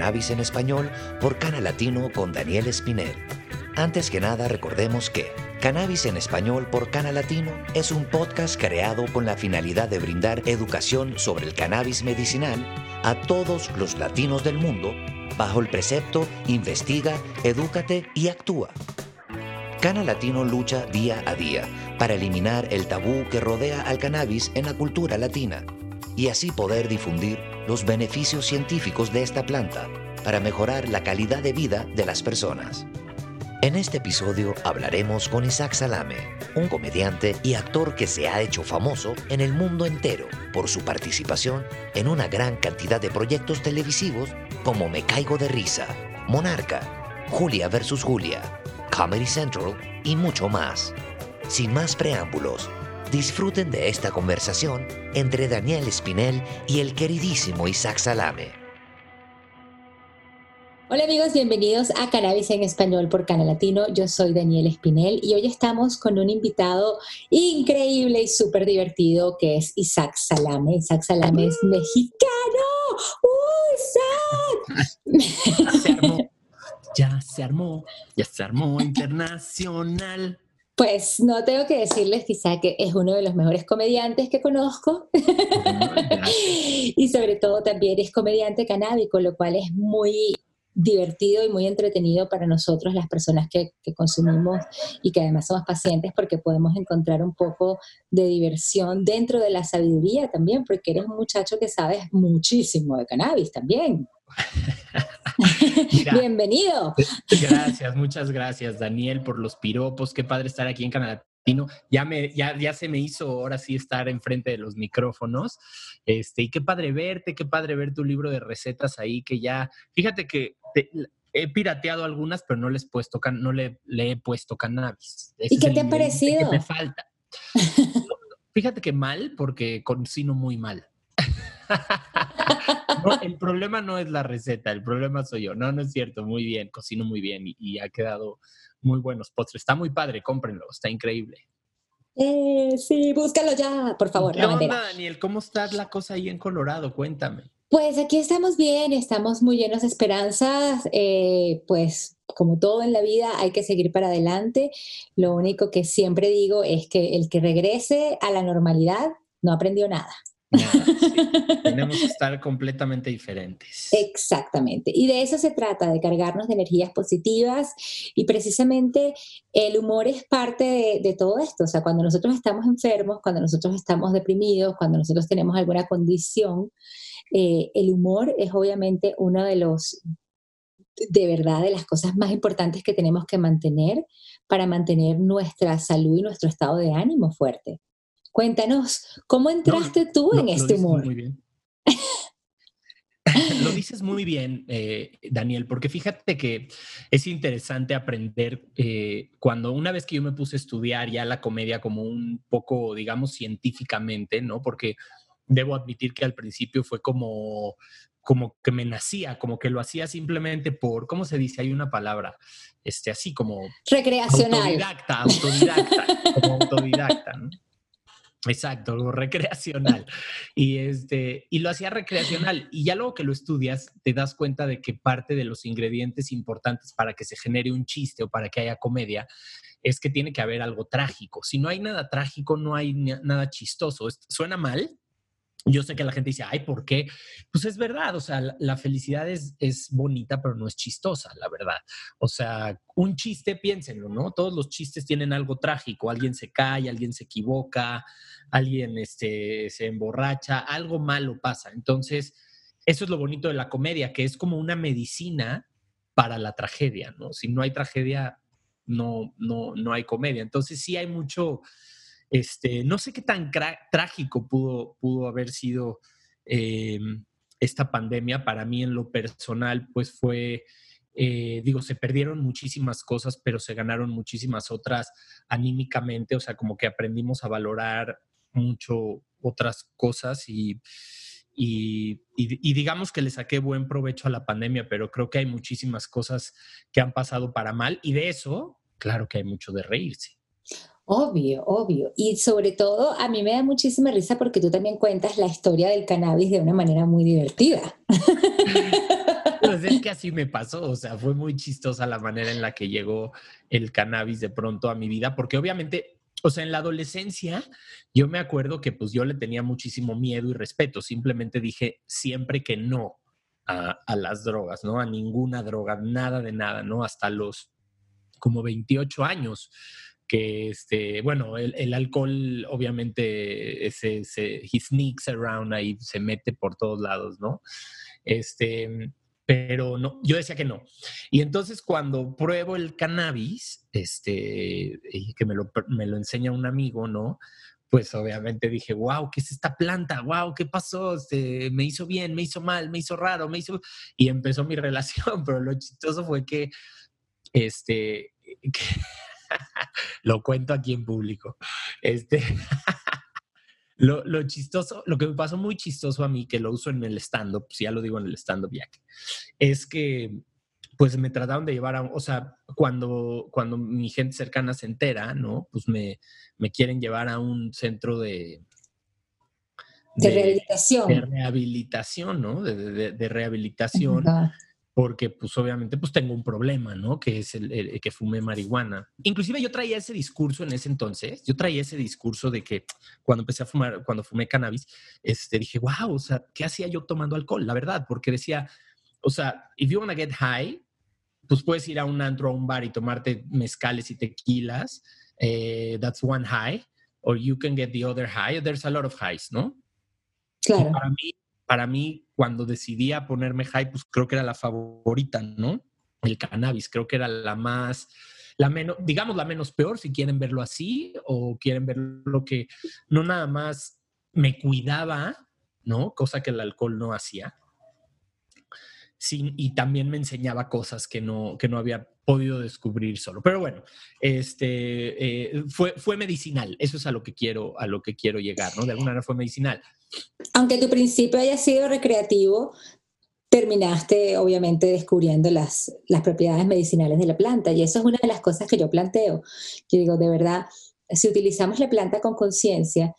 Cannabis en Español por Cana Latino con Daniel Espinel. Antes que nada, recordemos que Cannabis en Español por Cana Latino es un podcast creado con la finalidad de brindar educación sobre el cannabis medicinal a todos los latinos del mundo bajo el precepto Investiga, Edúcate y Actúa. Cana Latino lucha día a día para eliminar el tabú que rodea al cannabis en la cultura latina y así poder difundir los beneficios científicos de esta planta para mejorar la calidad de vida de las personas. En este episodio hablaremos con Isaac Salame, un comediante y actor que se ha hecho famoso en el mundo entero por su participación en una gran cantidad de proyectos televisivos como Me Caigo de Risa, Monarca, Julia vs. Julia, Comedy Central y mucho más. Sin más preámbulos, disfruten de esta conversación entre Daniel Espinel y el queridísimo Isaac Salame. Hola amigos, bienvenidos a Cannabis en Español por Canal Latino. Yo soy Daniel Espinel y hoy estamos con un invitado increíble y súper divertido que es Isaac Salame. Isaac Salame es mexicano. ¡Uh, Isaac! Ya se armó, ya se armó internacional. Pues no tengo que decirles quizá que es uno de los mejores comediantes que conozco y sobre todo también es comediante canábico, lo cual es muy divertido y muy entretenido para nosotros, las personas que, consumimos y que además somos pacientes, porque podemos encontrar un poco de diversión dentro de la sabiduría también, porque eres un muchacho que sabes muchísimo de cannabis también. Bienvenido. Gracias, muchas gracias, Daniel, por los piropos. Qué padre estar aquí en Canadá. Ya, me, ya, ya se me hizo ahora sí estar enfrente de los micrófonos. Este, y qué padre verte, qué padre ver tu libro de recetas ahí, que ya, fíjate que he pirateado algunas, pero no les puesto no le, le he puesto cannabis. ¿Y qué te ha parecido? Que me falta. Fíjate que mal, porque cocino muy mal. el problema no es la receta, el problema soy yo. No, no es cierto, muy bien, cocino muy bien y, ha quedado muy buenos postres. Está muy padre, cómprenlo, está increíble. Eh, sí, búscalo ya, por favor. ¿Qué onda, Daniel? ¿Cómo está la cosa ahí en Colorado? Cuéntame. Pues aquí estamos bien, estamos muy llenos de esperanzas, eh, pues como todo en la vida hay que seguir para adelante. Lo único que siempre digo es que el que regrese a la normalidad no aprendió nada. Tenemos que estar completamente diferentes. Exactamente. Y de eso se trata, de cargarnos de energías positivas. Y precisamente el humor es parte de, de, todo esto. O sea, cuando nosotros estamos enfermos, cuando nosotros estamos deprimidos, cuando nosotros tenemos alguna condición, eh, el humor es obviamente uno de los, de verdad, de las cosas más importantes que tenemos que mantener para mantener nuestra salud y nuestro estado de ánimo fuerte. Cuéntanos, ¿cómo entraste tú en este humor? Muy bien. lo dices muy bien, eh, Daniel, porque fíjate que es interesante aprender eh, cuando una vez que yo me puse a estudiar ya la comedia como un poco, digamos, científicamente, ¿no? Porque debo admitir que al principio fue como, como que me nacía, como que lo hacía simplemente por, ¿cómo se dice? Hay una palabra, este, así como... Recreacional. Autodidacta, autodidacta, como autodidacta, ¿no? Exacto, algo recreacional. Y, este, y lo hacía recreacional. Y ya luego que lo estudias, te das cuenta de que parte de los ingredientes importantes para que se genere un chiste o para que haya comedia es que tiene que haber algo trágico. Si no hay nada trágico, no hay nada chistoso. Suena mal, yo sé que la gente dice, ay, ¿por qué? Pues es verdad, o sea, la, felicidad es, es, bonita, pero no es chistosa, la verdad. O sea, un chiste, piénsenlo, ¿no? Todos los chistes tienen algo trágico, alguien se cae, alguien se equivoca, alguien este, se emborracha, algo malo pasa. Entonces, eso es lo bonito de la comedia, que es como una medicina para la tragedia, ¿no? Si no hay tragedia, no, no, no hay comedia. Entonces, sí hay mucho este, no sé qué tan trágico pudo, pudo haber sido em, esta pandemia. Para mí en lo personal, pues fue, eh, digo, se perdieron muchísimas cosas, pero se ganaron muchísimas otras anímicamente, o sea, como que aprendimos a valorar mucho otras cosas y, digamos que le saqué buen provecho a la pandemia, pero creo que hay muchísimas cosas que han pasado para mal y de eso, claro que hay mucho de reírse. Obvio, obvio. Y sobre todo, a mí me da muchísima risa porque tú también cuentas la historia del cannabis de una manera muy divertida. Pues es que así me pasó, o sea, fue muy chistosa la manera en la que llegó el cannabis de pronto a mi vida, porque obviamente, o sea, en la adolescencia, yo me acuerdo que pues yo le tenía muchísimo miedo y respeto, simplemente dije siempre que no a, a las drogas, ¿no? A ninguna droga, nada de nada, ¿no? Hasta los como 28 años que este, bueno, el, el alcohol obviamente se, se, he sneaks around ahí, se mete por todos lados, ¿no? Este, pero no, yo decía que no. Y entonces cuando pruebo el cannabis, este, que me lo, me lo enseña un amigo, ¿no? Pues obviamente dije, wow, ¿qué es esta planta? Wow, ¿qué pasó? Este, me hizo bien, me hizo mal, me hizo raro, me hizo... Y empezó mi relación, pero lo chistoso fue que, este, que lo cuento aquí en público. Este, Lo, lo, chistoso, lo que me pasó muy chistoso a mí, que lo uso en el stand-up, si ya lo digo en el stand-up ya, es que pues me trataron de llevar a, o sea, cuando, cuando mi gente cercana se entera, ¿no? Pues me, me quieren llevar a un centro de... De, de rehabilitación. De rehabilitación, ¿no? De, de, de rehabilitación porque pues obviamente pues tengo un problema, ¿no? Que es el, el, que fumé marihuana. Inclusive yo traía ese discurso en ese entonces, yo traía ese discurso de que cuando empecé a fumar, cuando fumé cannabis, este, dije, wow, o sea, ¿qué hacía yo tomando alcohol? La verdad, porque decía, o sea, if you wanna get high, pues puedes ir a un antro, a un bar y tomarte mezcales y tequilas, eh, that's one high, or you can get the other high, there's a lot of highs, ¿no? Claro. Y para mí, para mí, cuando decidí ponerme high, pues creo que era la favorita, ¿no? El cannabis, creo que era la más, la menos, digamos la menos peor, si quieren verlo así, o quieren verlo que no nada más me cuidaba, ¿no? Cosa que el alcohol no hacía. Sí, y también me enseñaba cosas que no, que no había podido descubrir solo. Pero bueno, este, eh, fue, fue medicinal. Eso es a lo que quiero, a lo que quiero llegar, ¿no? De alguna manera fue medicinal. Aunque tu principio haya sido recreativo, terminaste obviamente descubriendo las, propiedades medicinales de la planta. Y eso es una de las cosas que yo planteo. Yo digo, de verdad, si utilizamos la planta con conciencia,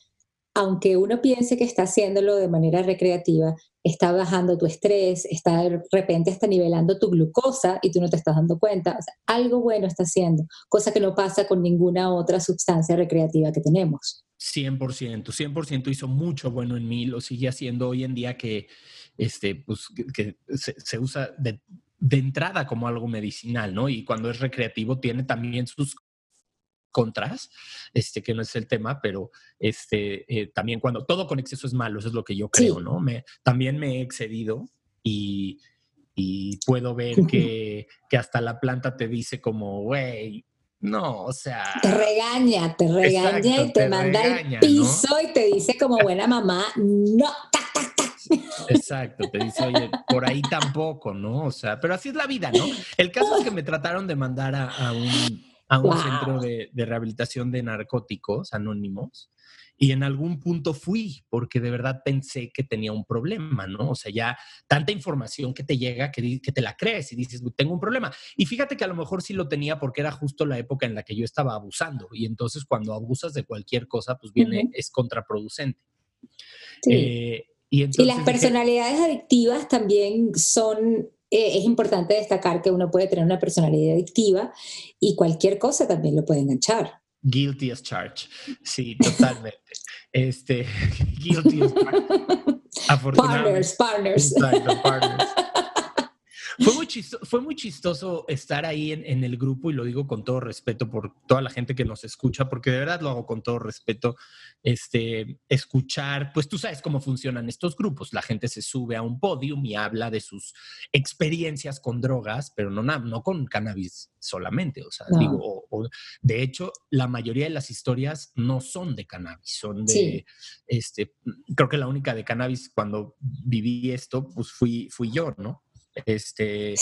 aunque uno piense que está haciéndolo de manera recreativa, está bajando tu estrés, está de repente está nivelando tu glucosa y tú no te estás dando cuenta. Algo bueno está haciendo, cosa que no pasa con ninguna otra sustancia recreativa que tenemos. 100%, 100% hizo mucho bueno en mí, lo sigue haciendo hoy en día que, este, pues, que, se, usa de, de entrada como algo medicinal, ¿no? Y cuando es recreativo tiene también sus contras, este, que no es el tema, pero este, eh, también cuando todo con exceso es malo, eso es lo que yo creo, sí. ¿no? Me, también me he excedido y, y puedo ver que, que, hasta la planta te dice como, güey, no, o sea... Te regaña, te regaña exacto, y te, te manda regaña, al piso ¿no? y te dice como buena mamá, no, tac, tac, tac. Exacto, te dice, oye, por ahí tampoco, ¿no? O sea, pero así es la vida, ¿no? El caso es que me trataron de mandar a, a un a un wow. centro de, de, rehabilitación de narcóticos anónimos y en algún punto fui porque de verdad pensé que tenía un problema, ¿no? O sea, ya tanta información que te llega que, que te la crees y dices, tengo un problema. Y fíjate que a lo mejor sí lo tenía porque era justo la época en la que yo estaba abusando y entonces cuando abusas de cualquier cosa, pues viene, uh -huh. es contraproducente. Sí. Eh, y, entonces, y, las personalidades dije, adictivas también son eh, es importante destacar que uno puede tener una personalidad adictiva y cualquier cosa también lo puede enganchar. Guilty as charged. Sí, totalmente. este, guilty as charged. Partners, partners. Exacto, partners. Fue muy, chistoso, fue muy chistoso estar ahí en, en, el grupo y lo digo con todo respeto por toda la gente que nos escucha, porque de verdad lo hago con todo respeto. Este, escuchar, pues tú sabes cómo funcionan estos grupos. La gente se sube a un podium y habla de sus experiencias con drogas, pero no, no con cannabis solamente. O sea, no. digo, o, o, de hecho, la mayoría de las historias no son de cannabis, son de, sí. este, creo que la única de cannabis cuando viví esto, pues fui, fui yo, ¿no? Este,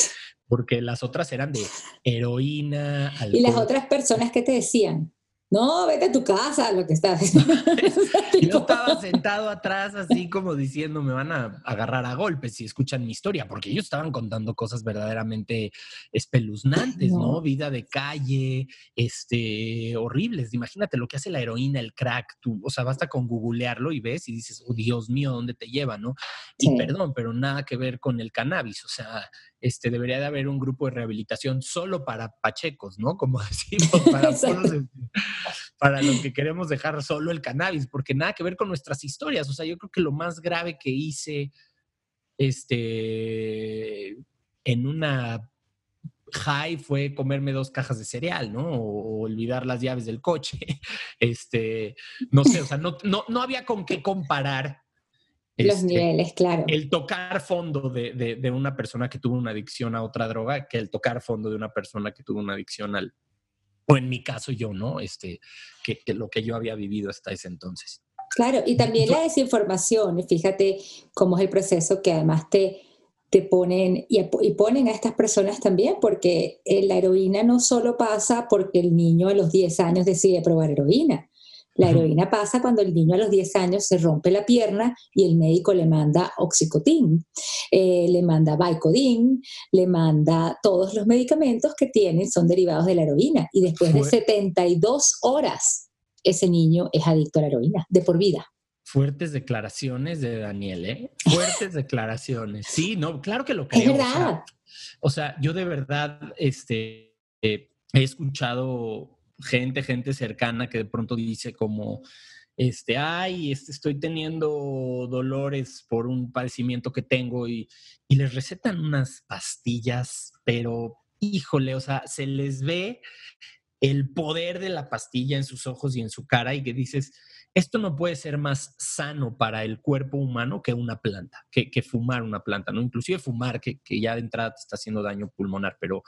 porque las otras eran de heroína. Alcohol. ¿Y las otras personas qué te decían? No, vete a tu casa, lo que estás. yo estaba sentado atrás así como diciendo, me van a agarrar a golpes si escuchan mi historia, porque ellos estaban contando cosas verdaderamente espeluznantes, ¿no? Vida de calle, este, horribles. Imagínate lo que hace la heroína, el crack, tú, o sea, basta con googlearlo y ves y dices, oh, Dios mío, ¿dónde te lleva, no? Y perdón, pero nada que ver con el cannabis, o sea, este, debería de haber un grupo de rehabilitación solo para pachecos, ¿no? Como decimos, para, para los que queremos dejar solo el cannabis, porque nada que ver con nuestras historias. O sea, yo creo que lo más grave que hice este, en una high fue comerme dos cajas de cereal, ¿no? O, olvidar las llaves del coche. Este, no sé, o sea, no, no, no había con qué comparar los este, niveles, claro. El tocar fondo de, una persona que tuvo una adicción a otra droga que el tocar fondo de una persona que tuvo una adicción al, o en mi caso yo, ¿no? Este, que, lo que yo había vivido hasta ese entonces. Claro, y también la desinformación, fíjate cómo es el proceso que además te, te ponen y, y, ponen a estas personas también, porque eh, la heroína no solo pasa porque el niño a los 10 años decide probar heroína. La heroína pasa cuando el niño a los 10 años se rompe la pierna y el médico le manda oxicotín, eh, le manda Vicodin, le manda todos los medicamentos que tienen, son derivados de la heroína. Y después de 72 horas, ese niño es adicto a la heroína, de por vida. Fuertes declaraciones de Daniel, ¿eh? Fuertes declaraciones. Sí, no, claro que lo creo. Es verdad. O sea, yo de verdad este, eh, he escuchado gente, gente cercana que de pronto dice como, este, ay, este, estoy teniendo dolores por un padecimiento que tengo y, y les recetan unas pastillas, pero híjole, o sea, se les ve el poder de la pastilla en sus ojos y en su cara y que dices, esto no puede ser más sano para el cuerpo humano que una planta, que, que fumar una planta, ¿no? Inclusive fumar, que, que, ya de entrada te está haciendo daño pulmonar, pero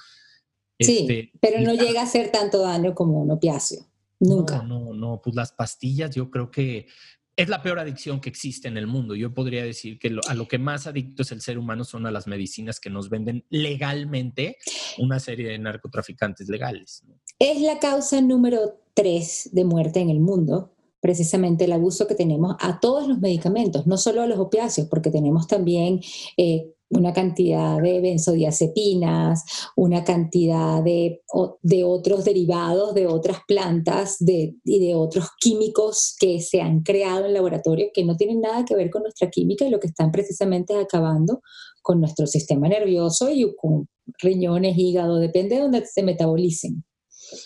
Sí, este, pero no llega a hacer tanto daño como un opiáceo. Nunca. No, no, no, pues las pastillas yo creo que es la peor adicción que existe en el mundo. Yo podría decir que a lo que más adicto es el ser humano son a las medicinas que nos venden legalmente una serie de narcotraficantes legales. Es la causa número tres de muerte en el mundo, precisamente el abuso que tenemos a todos los medicamentos, no solo a los opiáceos, porque tenemos también eh, una cantidad de benzodiazepinas, una cantidad de, de otros derivados de otras plantas y de otros químicos que se han creado en laboratorio que no tienen nada que ver con nuestra química y lo que están precisamente acabando con nuestro sistema nervioso y con riñones, hígado, depende de dónde se metabolicen.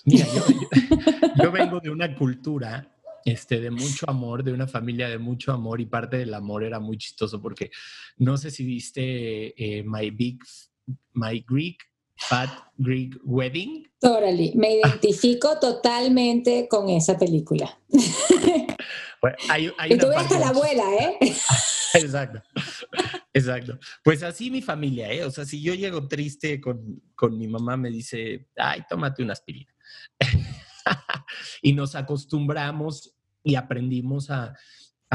Mira, yo vengo de una cultura este, de mucho amor, de una familia de mucho amor y parte del amor era muy chistoso porque no sé si viste eh, My Big, My Greek Fat Greek Wedding. Totally, me identifico totalmente con esa película. Bueno, hay, y tú ves a la abuela, ¿eh? Exacto, exacto. Pues así mi familia, ¿eh? O sea, si yo llego triste con, con mi mamá, me dice, ay, tómate una aspirina. y nos acostumbramos y aprendimos a,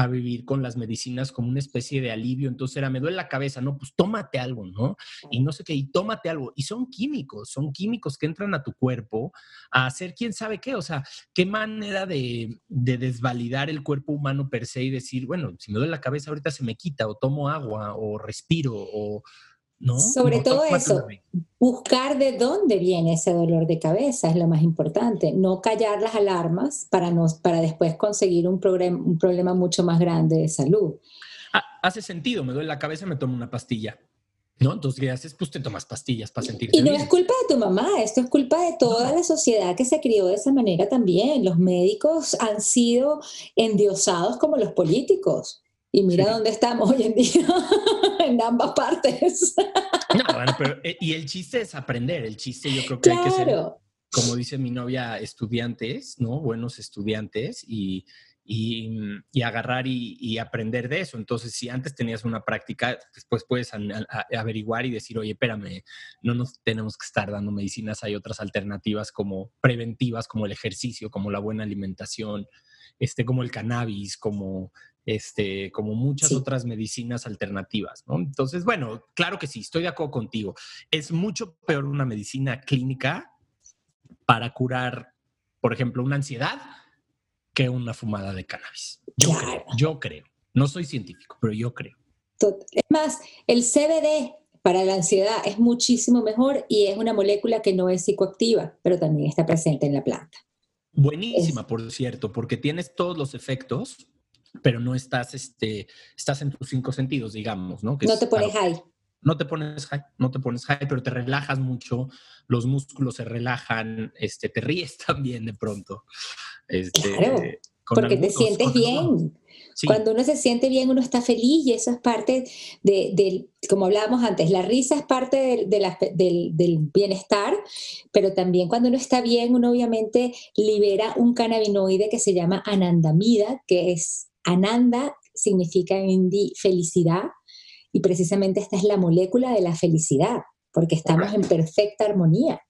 vivir con las medicinas como una especie de alivio. Entonces era, me duele la cabeza, no, pues tómate algo, ¿no? Y no sé qué, y tómate algo. Y son químicos, son químicos que entran a tu cuerpo a hacer quién sabe qué. O sea, qué manera de, de desvalidar el cuerpo humano per se y decir, bueno, si me duele la cabeza ahorita se me quita, o tomo agua, o respiro, o sobre todo eso, buscar de dónde viene ese dolor de cabeza es lo más importante, no callar las alarmas para, nos, para después conseguir un, un problema mucho más grande de salud. Ah, hace sentido, me duele la cabeza, me tomo una pastilla. ¿No? Entonces, ¿qué haces? Pues te tomas pastillas para sentirte Y no es culpa de tu mamá, esto es culpa de toda la sociedad que se crió de esa manera también. Los médicos han sido endiosados como los políticos. Y mira dónde estamos hoy en día, en ambas partes. No, bueno, pero eh, y el chiste es aprender, el chiste yo creo que hay que ser, como dice mi novia, estudiantes, ¿no? Buenos estudiantes y, y, y agarrar y, y, aprender de eso. Entonces, si antes tenías una práctica, después puedes averiguar y decir, oye, espérame, no nos tenemos que estar dando medicinas, hay otras alternativas como preventivas, como el ejercicio, como la buena alimentación, este, como el cannabis, como este, como muchas otras medicinas alternativas, ¿no? Entonces, bueno, claro que sí, estoy de acuerdo contigo. Es mucho peor una medicina clínica para curar por ejemplo, una ansiedad que una fumada de cannabis. Yo creo, yo creo. No soy científico, pero yo creo. Es más, el CBD para la ansiedad es muchísimo mejor y es una molécula que no es psicoactiva, pero también está presente en la planta. Buenísima, por cierto, porque tienes todos los efectos, pero no estás, este, estás en tus cinco sentidos, digamos, ¿no? no te pones high. No te pones high, no te pones high, pero te relajas mucho, los músculos se relajan, este, te ríes también de pronto. Este, claro, porque te sientes bien. Cuando uno se siente bien, uno está feliz y eso es parte de, como hablábamos antes, la risa es parte del, del, bienestar, pero también cuando uno está bien, uno obviamente libera un cannabinoide que se llama anandamida, que es ananda, significa en hindi felicidad, y precisamente esta es la molécula de la felicidad, porque estamos en perfecta armonía.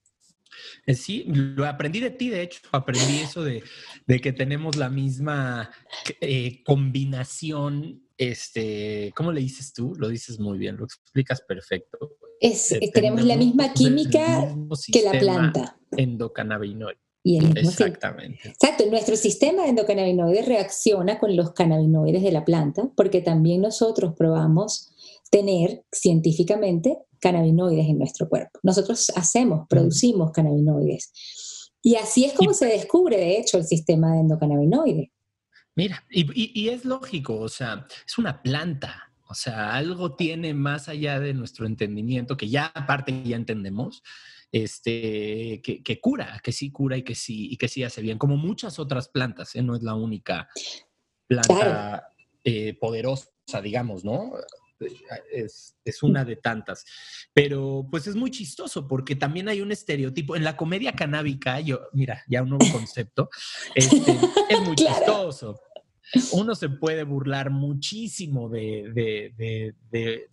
Eh, sí, lo aprendí de ti, de hecho, aprendí eso de, que tenemos la misma eh, combinación, este, ¿cómo le dices tú? Lo dices muy bien, lo explicas perfecto. Es, eh, tenemos la misma química que la planta. Endocannabinoide. Y el Exactamente. Exacto, nuestro sistema de endocannabinoides reacciona con los cannabinoides de la planta, porque también nosotros probamos tener científicamente cannabinoides en nuestro cuerpo. Nosotros hacemos, producimos cannabinoides. Y así es como se descubre, de hecho, el sistema de endocannabinoides. Mira, y, es lógico, o sea, es una planta, o sea, algo tiene más allá de nuestro entendimiento, que ya aparte ya entendemos, este, que, cura, que sí cura y que sí, y que sí hace bien, como muchas otras plantas, ¿eh? no es la única planta eh, poderosa, digamos, ¿no? es, una de tantas. Pero pues es muy chistoso porque también hay un estereotipo. En la comedia canábica, yo, mira, ya un nuevo concepto, este, es muy chistoso. Uno se puede burlar muchísimo de,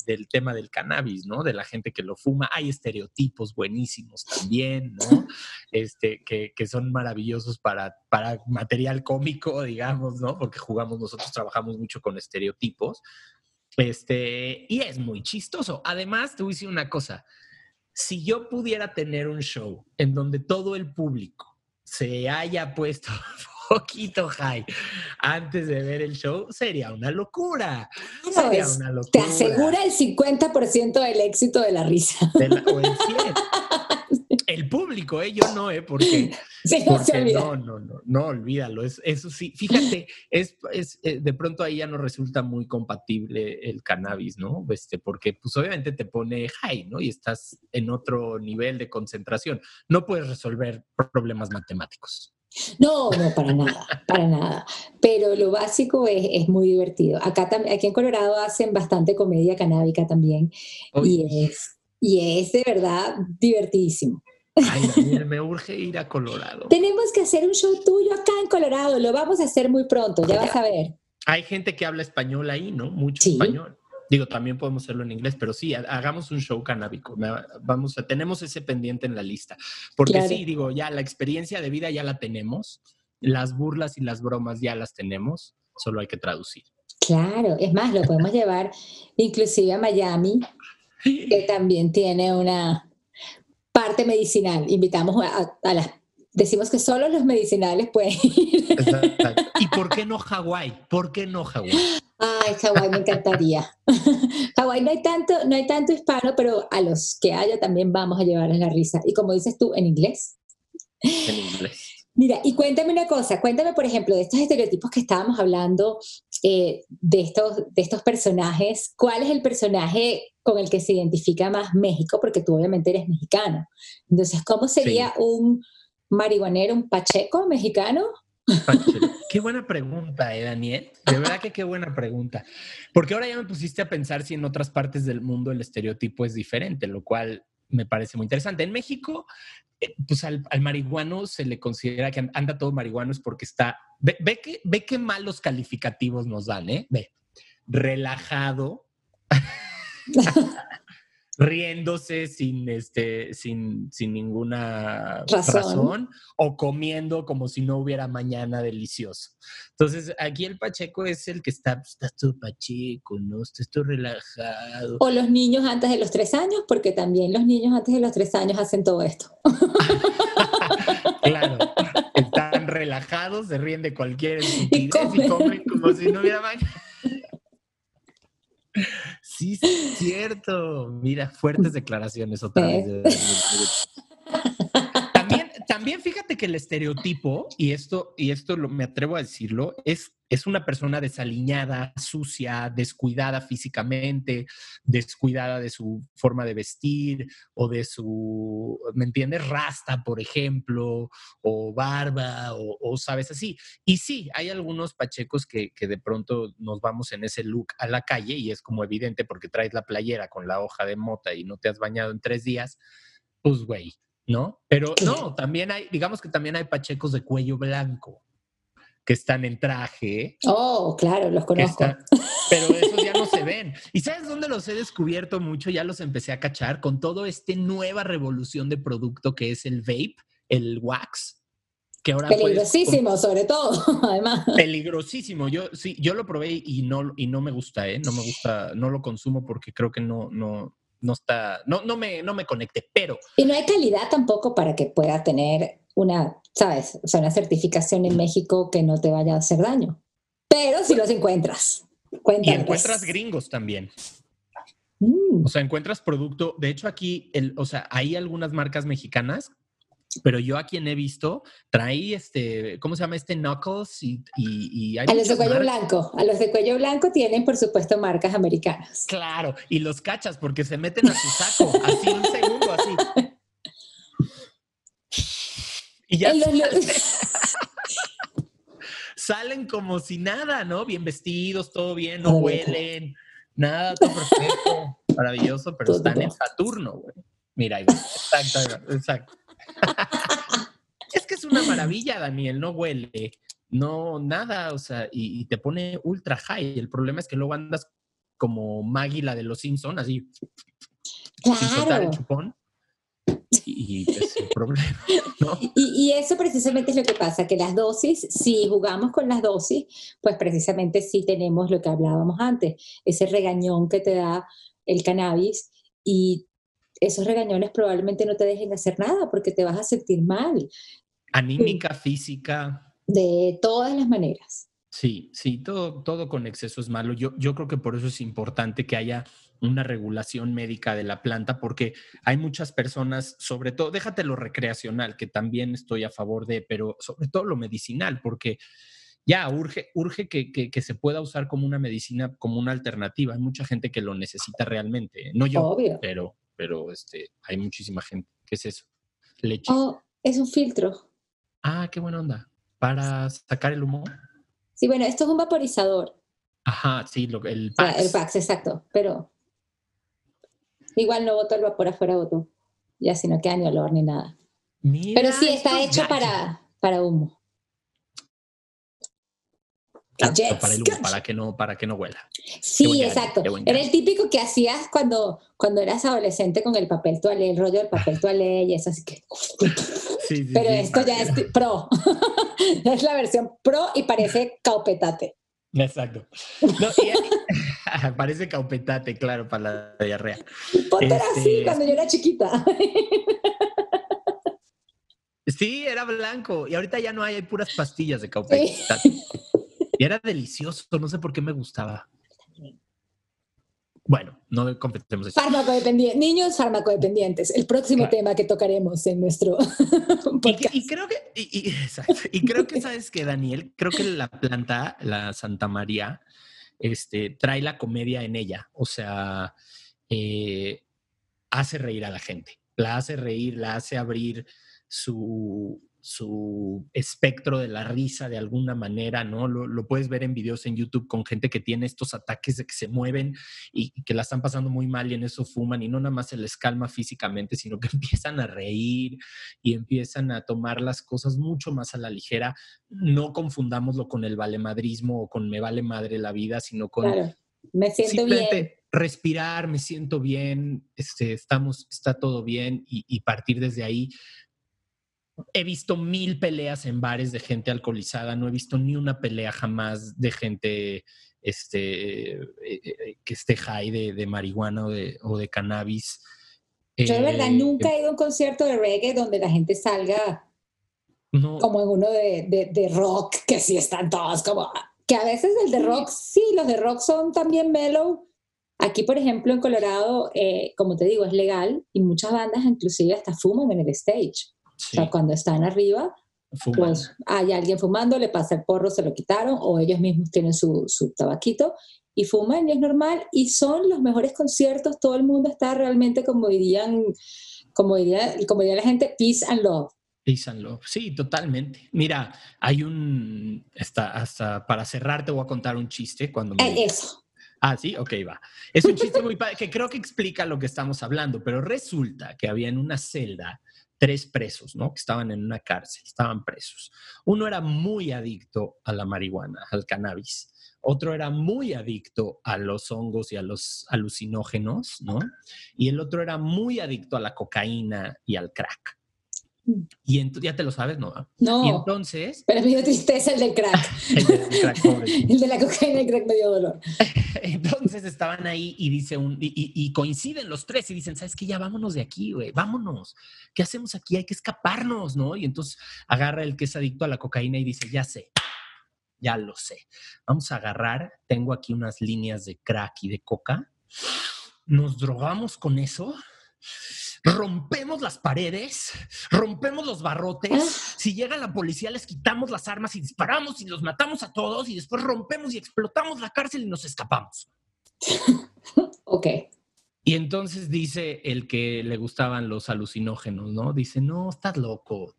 del tema del cannabis, ¿no? De la gente que lo fuma. Hay estereotipos buenísimos también, ¿no? Este, que, que son maravillosos para, para material cómico, digamos, ¿no? Porque jugamos, nosotros trabajamos mucho con estereotipos. Este, y es muy chistoso. Además, te voy a decir una cosa. Si yo pudiera tener un show en donde todo el público se haya puesto poquito high antes de ver el show, sería una locura. sería una locura. Te asegura el 50% del éxito de la risa. o el 100. el público, ¿eh? Yo no, ¿eh? Porque, no, no, no, no, olvídalo. Es, eso sí, fíjate, es, es, eh, de pronto ahí ya no resulta muy compatible el cannabis, ¿no? Este, porque pues obviamente te pone high, ¿no? Y estás en otro nivel de concentración. No puedes resolver problemas matemáticos. No, no, para nada, para nada. Pero lo básico es, es muy divertido. Acá también, aquí en Colorado hacen bastante comedia canábica también. Y es, y es de verdad divertidísimo. Ay, Daniel, me urge ir a Colorado. Tenemos que hacer un show tuyo acá en Colorado, lo vamos a hacer muy pronto, ya vas a ver. Hay gente que habla español ahí, ¿no? Mucho español. Digo, también podemos hacerlo en inglés, pero sí, hagamos un show canábico. Vamos a, tenemos ese pendiente en la lista. Porque sí, digo, ya la experiencia de vida ya la tenemos, las burlas y las bromas ya las tenemos, solo hay que traducir. Claro, es más, lo podemos llevar inclusive a Miami, que también tiene una, parte medicinal. Invitamos a, las decimos que solo los medicinales pueden ir. ¿Y por qué no Hawái? ¿Por qué no Hawái? Ay, Hawái me encantaría. Hawái no hay tanto, no hay tanto hispano, pero a los que haya también vamos a llevarles la risa. Y como dices tú, en inglés. En inglés. Mira, y cuéntame una cosa, cuéntame, por ejemplo, de estos estereotipos que estábamos hablando, eh, de, estos, de estos personajes, ¿cuál es el personaje con el que se identifica más México? Porque tú obviamente eres mexicano. Entonces, ¿cómo sería un marihuanero, un pacheco mexicano? Qué buena pregunta, ¿eh, Daniel? De verdad que qué buena pregunta. Porque ahora ya me pusiste a pensar si en otras partes del mundo el estereotipo es diferente, lo cual me parece muy interesante. En México, eh, pues al, marihuano se le considera que anda todo marihuano es porque está, ve, ve, que, ve qué malos calificativos nos dan, ¿eh? Ve, relajado, riéndose sin, este, sin, sin ninguna razón. o comiendo como si no hubiera mañana delicioso. Entonces, aquí el Pacheco es el que está, pues, está todo Pacheco, ¿no? Está todo relajado. O los niños antes de los tres años, porque también los niños antes de los tres años hacen todo esto. claro, está están relajados, se ríen de cualquier estupidez y comen, como si no hubiera mañana. Sí, es cierto. Mira, fuertes declaraciones otra vez. También, fíjate que el estereotipo, y esto, y esto me atrevo a decirlo, es es una persona desaliñada, sucia, descuidada físicamente, descuidada de su forma de vestir o de su, ¿me entiendes? Rasta, por ejemplo, o barba, o, sabes así. Y sí, hay algunos pachecos que, que, de pronto nos vamos en ese look a la calle y es como evidente porque traes la playera con la hoja de mota y no te has bañado en tres días, pues güey, ¿no? Pero no, también hay, digamos que también hay pachecos de cuello blanco que están en traje. Oh, claro, los conozco. pero esos ya no se ven. ¿Y sabes dónde los he descubierto mucho? Ya los empecé a cachar con todo este nueva revolución de producto que es el vape, el wax. Que ahora Peligrosísimo, sobre todo, además. Peligrosísimo. Yo sí, yo lo probé y no, y no me gusta, ¿eh? No me gusta, no lo consumo porque creo que no, no, no está, no, no me, no me conecte, pero. Y no hay calidad tampoco para que pueda tener una, ¿sabes? O sea, una certificación en México que no te vaya a hacer daño. Pero si los encuentras. Y encuentras gringos también. Mm. O sea, encuentras producto. De hecho, aquí, el, o sea, hay algunas marcas mexicanas, pero yo a quien he visto trae este, ¿cómo se llama este Knuckles? Y, y, a los de cuello blanco. A los de cuello blanco tienen, por supuesto, marcas americanas. Claro, y los cachas porque se meten a su saco, así un segundo, así. Y ya salen, como si nada, ¿no? Bien vestidos, todo bien, no huelen, nada, todo perfecto, maravilloso, pero están en Saturno, güey. Mira, exacto, exacto. es que es una maravilla, Daniel, no huele, no, nada, o sea, y, te pone ultra high. El problema es que luego andas como Maggie, la de los Simpsons, así, claro. el chupón y es el problema. Y, eso precisamente es lo que pasa, que las dosis, si jugamos con las dosis, pues precisamente sí tenemos lo que hablábamos antes, ese regañón que te da el cannabis y esos regañones probablemente no te dejen hacer nada porque te vas a sentir mal. Anímica, física. De todas las maneras. Sí, sí, todo, todo con exceso es malo. Yo, yo creo que por eso es importante que haya una regulación médica de la planta, porque hay muchas personas, sobre todo, déjate lo recreacional, que también estoy a favor de, pero sobre todo lo medicinal, porque ya urge, urge que, que, se pueda usar como una medicina, como una alternativa. Hay mucha gente que lo necesita realmente, no yo, pero, pero este, hay muchísima gente. ¿Qué es eso? Leche. Oh, es un filtro. Ah, qué buena onda. ¿Para sacar el humo? Sí, bueno, esto es un vaporizador. Ajá, sí, lo, el PAX. el PAX, exacto, pero Igual no boto el vapor afuera, boto. Ya si no queda ni olor ni nada. Pero sí, está hecho para, para humo. Para el humo, para que no, para que no huela. Sí, exacto. Era el típico que hacías cuando, cuando eras adolescente con el papel toalé, el rollo del papel toalé y eso así que. Pero esto ya es pro. es la versión pro y parece caupetate. Exacto. parece caupetate, claro, para la diarrea. Ponte así este, cuando yo era chiquita. Sí, era blanco. Y ahorita ya no hay, hay puras pastillas de caupetate. Y era delicioso, no sé por qué me gustaba. Bueno, no competemos eso. Farmacodependientes, niños farmacodependientes, el próximo tema que tocaremos en nuestro podcast. Y, creo que, y, creo que sabes que Daniel, creo que la planta, la Santa María, este, trae la comedia en ella, o sea, eh, hace reír a la gente, la hace reír, la hace abrir su, su espectro de la risa de alguna manera, ¿no? Lo, puedes ver en videos en YouTube con gente que tiene estos ataques de que se mueven y, que la están pasando muy mal y en eso fuman y no nada más se les calma físicamente, sino que empiezan a reír y empiezan a tomar las cosas mucho más a la ligera. No confundámoslo con el valemadrismo o con me vale madre la vida, sino con... Me siento bien respirar, me siento bien, este, estamos, está todo bien y, y, partir desde ahí he visto mil peleas en bares de gente alcoholizada, no he visto ni una pelea jamás de gente este, eh, eh, que esté high de, marihuana o de, cannabis. Yo de verdad eh, nunca he ido a un concierto de reggae donde la gente salga como en uno de, de, rock, que sí están todos como... Que a veces el de rock, sí, los de rock son también mellow. Aquí, por ejemplo, en Colorado, eh, como te digo, es legal y muchas bandas inclusive hasta fuman en el stage. O sea, cuando están arriba, pues hay alguien fumando, le pasa el porro, se lo quitaron, o ellos mismos tienen su, su tabaquito y fuman y es normal. Y son los mejores conciertos, todo el mundo está realmente, como dirían, como diría, como diría la gente, peace and love. Peace and love. Sí, totalmente. Mira, hay un, hasta, hasta para cerrar te voy a contar un chiste cuando me... Eh, eso. Ah, sí, ok, va. Es un chiste muy padre que creo que explica lo que estamos hablando, pero resulta que había en una celda tres presos, ¿no? Que estaban en una cárcel, estaban presos. Uno era muy adicto a la marihuana, al cannabis. Otro era muy adicto a los hongos y a los alucinógenos, ¿no? Y el otro era muy adicto a la cocaína y al crack. Y ya te lo sabes, ¿no? No. Y entonces. Pero me dio tristeza el del crack. el del crack, pobre. el de la cocaína y el crack me dio dolor. entonces estaban ahí y dice un. Y, coinciden los tres y dicen, ¿sabes qué? Ya vámonos de aquí, güey. Vámonos. ¿Qué hacemos aquí? Hay que escaparnos, ¿no? Y entonces agarra el que es adicto a la cocaína y dice, ya sé. Ya lo sé. Vamos a agarrar. Tengo aquí unas líneas de crack y de coca. Nos drogamos con eso rompemos las paredes, rompemos los barrotes, si llega la policía les quitamos las armas y disparamos y los matamos a todos y después rompemos y explotamos la cárcel y nos escapamos. ok. Y entonces dice el que le gustaban los alucinógenos, ¿no? Dice, no, estás loco.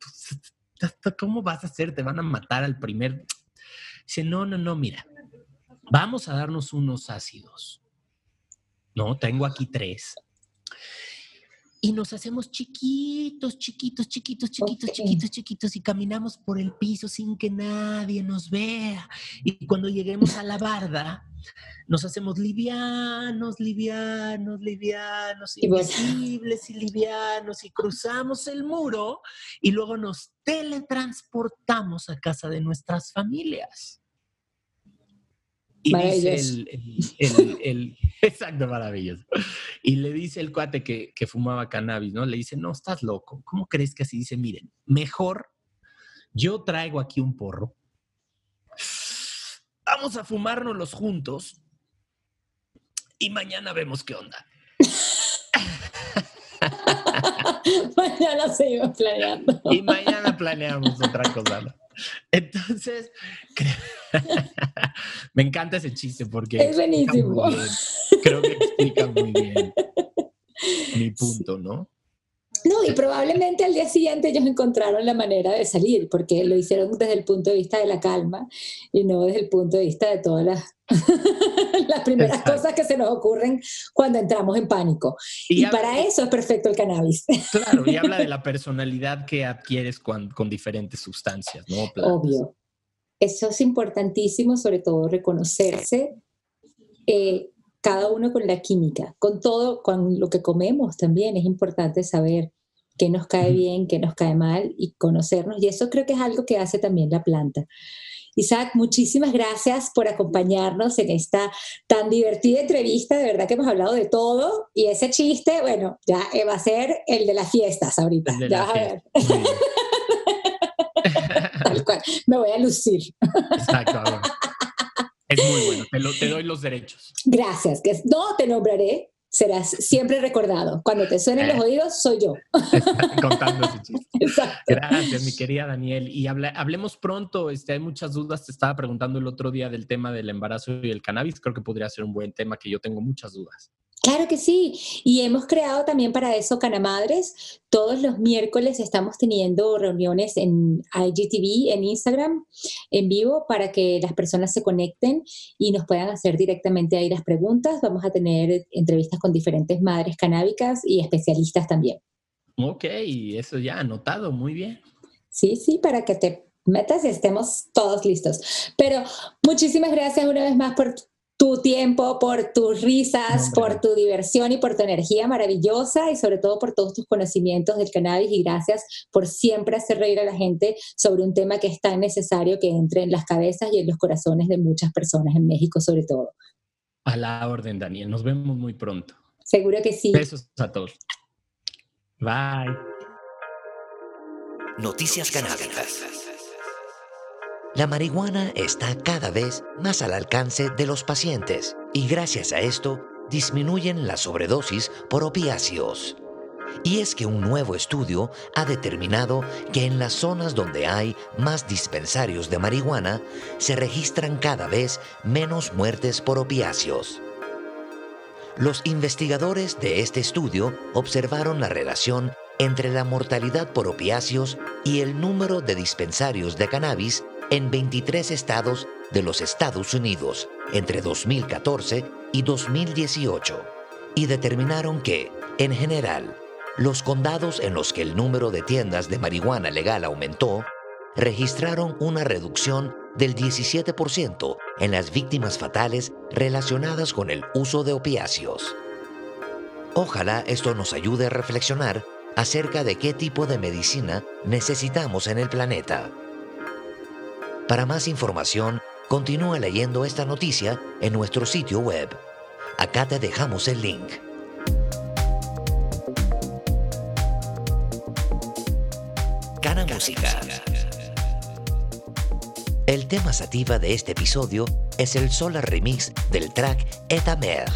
¿Cómo vas a hacer? Te van a matar al primer. Dice, no, no, no, mira, vamos a darnos unos ácidos. No, tengo aquí tres y nos hacemos chiquitos, chiquitos, chiquitos, chiquitos, chiquitos, chiquitos y caminamos por el piso sin que nadie nos vea. Y cuando lleguemos a la barda, nos hacemos livianos, livianos, livianos, invisibles y livianos y cruzamos el muro y luego nos teletransportamos a casa de nuestras familias. Y dice el, el, exacto, maravilloso. Y le dice el cuate que, que, fumaba cannabis, ¿no? Le dice, no, estás loco. ¿Cómo crees que así? Dice, miren, mejor yo traigo aquí un porro. Vamos a fumárnoslos juntos y mañana vemos qué onda. mañana seguimos planeando. y mañana planeamos otra cosa. Entonces, me encanta ese chiste porque... Es buenísimo. Creo que explica muy bien mi punto, ¿no? No, y probablemente al día siguiente ellos encontraron la manera de salir, porque lo hicieron desde el punto de vista de la calma y no desde el punto de vista de todas las, las primeras cosas que se nos ocurren cuando entramos en pánico. Y, para eso es perfecto el cannabis. Claro, y habla de la personalidad que adquieres con, con diferentes sustancias, ¿no? Obvio. Eso es importantísimo, sobre todo reconocerse. Eh, cada uno con la química, con todo, con lo que comemos también es importante saber qué nos cae bien, qué nos cae mal y conocernos. Y eso creo que es algo que hace también la planta. Isaac, muchísimas gracias por acompañarnos en esta tan divertida entrevista. De verdad que hemos hablado de todo. Y ese chiste, bueno, ya va a ser el de las fiestas ahorita. Ya vas a ver. Tal cual. Me voy a lucir. Exacto. Es muy bueno, te, doy los derechos. Gracias, que no te nombraré, serás siempre recordado. Cuando te suenen los eh. oídos, soy yo. Contando ese chiste. Gracias, mi querida Daniel. Y hablemos pronto, este, hay muchas dudas. Te estaba preguntando el otro día del tema del embarazo y el cannabis. Creo que podría ser un buen tema que yo tengo muchas dudas. Claro que sí. Y hemos creado también para eso Canamadres. Todos los miércoles estamos teniendo reuniones en IGTV, en Instagram, en vivo, para que las personas se conecten y nos puedan hacer directamente ahí las preguntas. Vamos a tener entrevistas con diferentes madres canábicas y especialistas también. Ok, eso ya anotado, muy bien. Sí, sí, para que te metas y estemos todos listos. Pero muchísimas gracias una vez más por tu tiempo, por tus risas, por tu diversión y por tu energía maravillosa y sobre todo por todos tus conocimientos del cannabis y gracias por siempre hacer reír a la gente sobre un tema que es tan necesario que entre en las cabezas y en los corazones de muchas personas en México sobre todo. A la orden, Daniel. Nos vemos muy pronto. Seguro que sí. Besos a todos. Bye. Noticias Canábicas. La marihuana está cada vez más al alcance de los pacientes y gracias a esto disminuyen la sobredosis por opiáceos. Y es que un nuevo estudio ha determinado que en las zonas donde hay más dispensarios de marihuana se registran cada vez menos muertes por opiáceos. Los investigadores de este estudio observaron la relación entre la mortalidad por opiáceos y el número de dispensarios de cannabis en 23 estados de los Estados Unidos entre 2014 y 2018 y determinaron que, en general, los condados en los que el número de tiendas de marihuana legal aumentó registraron una reducción del 17% en las víctimas fatales relacionadas con el uso de opiáceos. Ojalá esto nos ayude a reflexionar acerca de qué tipo de medicina necesitamos en el planeta. Para más información, continúa leyendo esta noticia en nuestro sitio web. Acá te dejamos el link. Cana Música. El tema sativa de este episodio es el solar remix del track Eta Mer.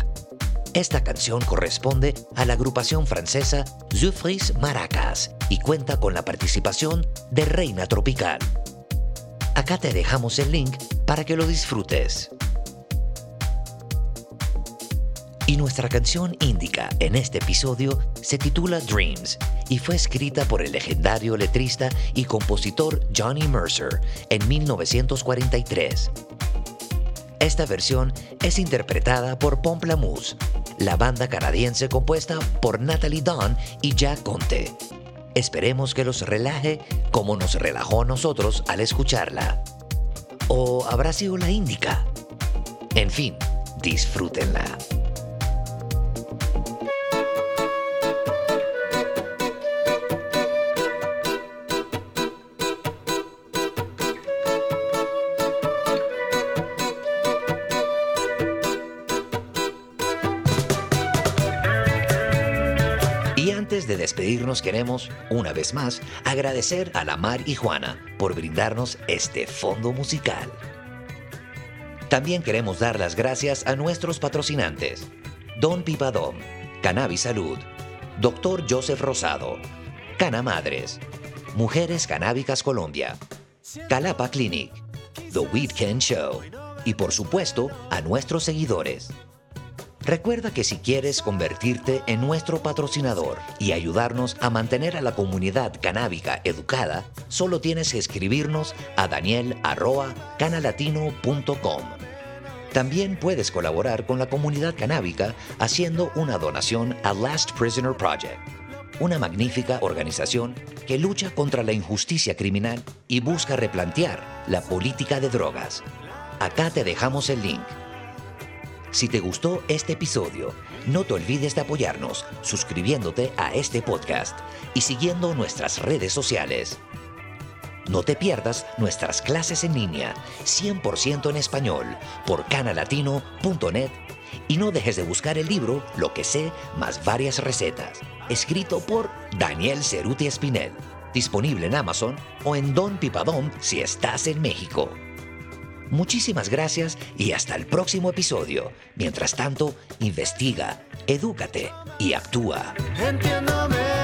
Esta canción corresponde a la agrupación francesa Zufris Maracas y cuenta con la participación de Reina Tropical. Acá te dejamos el link para que lo disfrutes. Y nuestra canción índica en este episodio se titula Dreams y fue escrita por el legendario letrista y compositor Johnny Mercer en 1943. Esta versión es interpretada por Pomplamoose, la banda canadiense compuesta por Natalie Dawn y Jack Conte. Esperemos que los relaje como nos relajó a nosotros al escucharla. ¿O habrá sido la índica? En fin, disfrútenla. Despedirnos queremos, una vez más, agradecer a la Mar y Juana por brindarnos este fondo musical. También queremos dar las gracias a nuestros patrocinantes. Don Pipadón, Cannabis Salud, Dr. Joseph Rosado, Cana Madres, Mujeres Canábicas Colombia, Calapa Clinic, The Weekend Show y por supuesto a nuestros seguidores. Recuerda que si quieres convertirte en nuestro patrocinador y ayudarnos a mantener a la comunidad canábica educada, solo tienes que escribirnos a daniel.canalatino.com. También puedes colaborar con la comunidad canábica haciendo una donación a Last Prisoner Project, una magnífica organización que lucha contra la injusticia criminal y busca replantear la política de drogas. Acá te dejamos el link. Si te gustó este episodio, no te olvides de apoyarnos suscribiéndote a este podcast y siguiendo nuestras redes sociales. No te pierdas nuestras clases en línea 100% en español por canalatino.net y no dejes de buscar el libro Lo que sé más varias recetas, escrito por Daniel Ceruti Espinel, disponible en Amazon o en Don Pipadón si estás en México. Muchísimas gracias y hasta el próximo episodio. Mientras tanto, investiga, edúcate y actúa. Entiéndame.